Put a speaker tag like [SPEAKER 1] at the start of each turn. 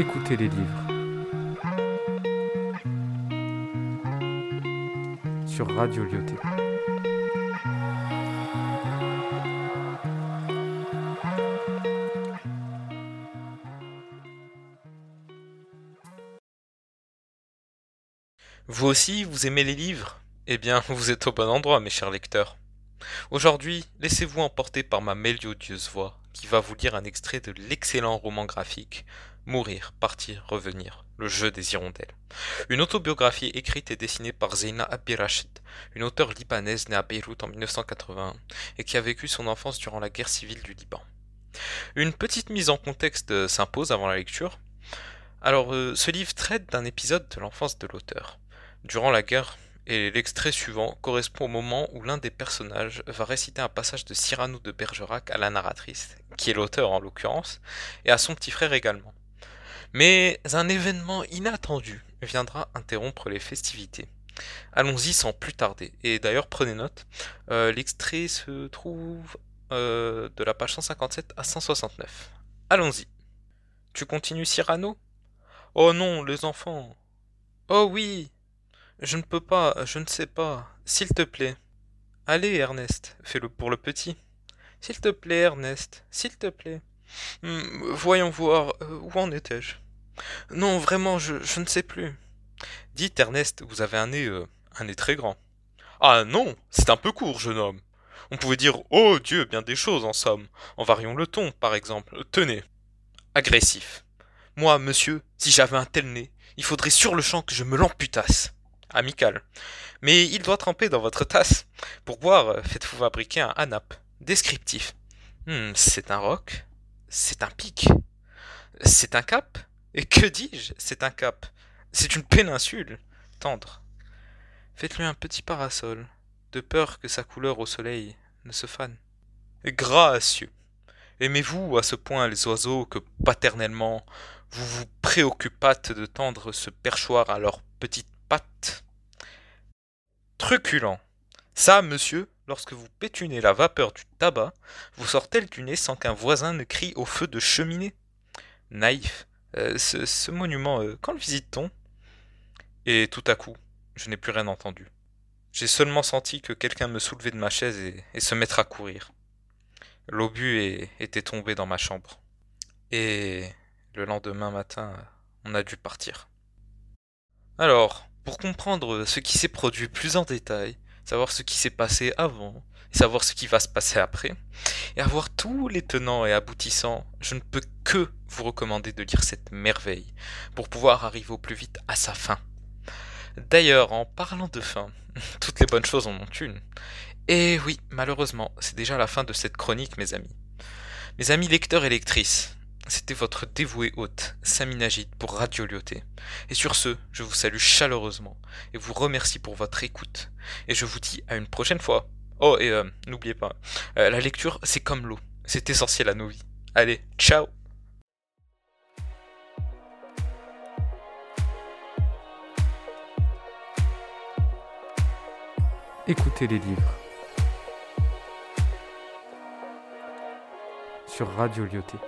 [SPEAKER 1] Écoutez les livres. Sur Radio Lyoté.
[SPEAKER 2] Vous aussi, vous aimez les livres? Eh bien, vous êtes au bon endroit, mes chers lecteurs. Aujourd'hui, laissez-vous emporter par ma mélodieuse voix, qui va vous lire un extrait de l'excellent roman graphique Mourir, partir, revenir, le jeu des hirondelles. Une autobiographie écrite et dessinée par Zeina Abirashid, une auteure libanaise née à Beyrouth en 1981 et qui a vécu son enfance durant la guerre civile du Liban. Une petite mise en contexte s'impose avant la lecture. Alors, euh, ce livre traite d'un épisode de l'enfance de l'auteur. Durant la guerre, et l'extrait suivant correspond au moment où l'un des personnages va réciter un passage de Cyrano de Bergerac à la narratrice, qui est l'auteur en l'occurrence, et à son petit frère également. Mais un événement inattendu viendra interrompre les festivités. Allons-y sans plus tarder. Et d'ailleurs, prenez note, euh, l'extrait se trouve euh, de la page 157 à 169. Allons-y. Tu continues Cyrano? Oh non, les enfants. Oh oui, je ne peux pas, je ne sais pas. S'il te plaît. Allez, Ernest, fais-le pour le petit. S'il te plaît, Ernest, s'il te plaît. Hmm, voyons voir, euh, où en étais-je? Non, vraiment, je, ne sais plus. Dites, Ernest, vous avez un nez, euh, un nez très grand. Ah non, c'est un peu court, jeune homme. On pouvait dire Oh Dieu, bien des choses en somme. En variant le ton, par exemple. Tenez. Agressif. Moi, monsieur, si j'avais un tel nez, il faudrait sur le champ que je me l'amputasse amical. Mais il doit tremper dans votre tasse. Pour boire, euh, faites-vous fabriquer un anap. Descriptif. Hmm, c'est un roc. C'est un pic. C'est un cap. Et que dis-je C'est un cap. C'est une péninsule. Tendre. Faites-lui un petit parasol, de peur que sa couleur au soleil ne se fane. Gracieux. Aimez-vous à ce point les oiseaux que paternellement vous vous préoccupâtes de tendre ce perchoir à leurs petites pattes Truculent. Ça, monsieur, lorsque vous pétunez la vapeur du tabac, vous sort-elle du nez sans qu'un voisin ne crie au feu de cheminée Naïf. Euh, ce, monument, euh, quand le visite-t-on? Et tout à coup, je n'ai plus rien entendu. J'ai seulement senti que quelqu'un me soulevait de ma chaise et, se mettre à courir. L'obus était tombé dans ma chambre. Et le lendemain matin, on a dû partir. Alors, pour comprendre ce qui s'est produit plus en détail, savoir ce qui s'est passé avant, et savoir ce qui va se passer après, et avoir tous les tenants et aboutissants, je ne peux que vous recommander de lire cette merveille, pour pouvoir arriver au plus vite à sa fin. D'ailleurs, en parlant de fin, toutes les bonnes choses en ont une. Et oui, malheureusement, c'est déjà la fin de cette chronique, mes amis. Mes amis lecteurs et lectrices, c'était votre dévoué hôte, Saminagid, pour Radio Lyoté. Et sur ce, je vous salue chaleureusement et vous remercie pour votre écoute. Et je vous dis à une prochaine fois. Oh, et euh, n'oubliez pas, euh, la lecture, c'est comme l'eau. C'est essentiel à nos vies. Allez, ciao
[SPEAKER 1] Écoutez les livres. Sur Radio Lyoté.